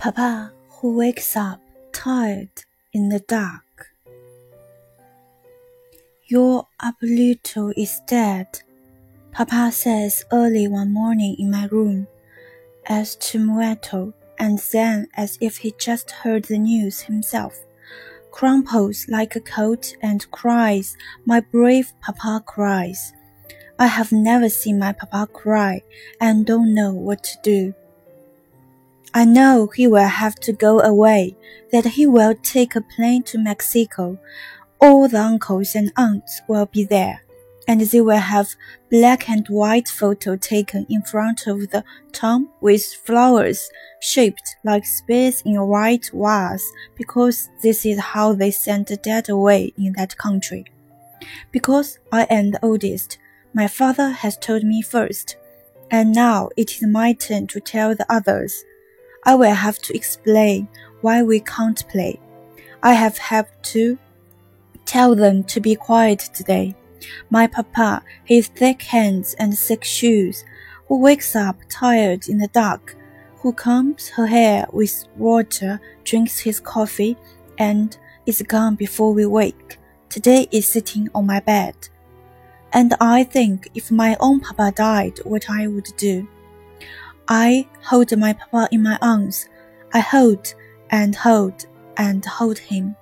Papa who wakes up tired in the dark. Your abuelito is dead, Papa says early one morning in my room, as to Muerto, and then as if he just heard the news himself, crumples like a coat and cries, My brave Papa cries. I have never seen my Papa cry and don't know what to do. I know he will have to go away, that he will take a plane to Mexico. All the uncles and aunts will be there, and they will have black and white photo taken in front of the tomb with flowers shaped like spears in a white vase, because this is how they send the dead away in that country. Because I am the oldest, my father has told me first, and now it is my turn to tell the others. I will have to explain why we can't play. I have had to tell them to be quiet today. My papa, his thick hands and thick shoes, who wakes up tired in the dark, who combs her hair with water, drinks his coffee, and is gone before we wake, today is sitting on my bed. And I think if my own papa died, what I would do. I hold my papa in my arms. I hold and hold and hold him.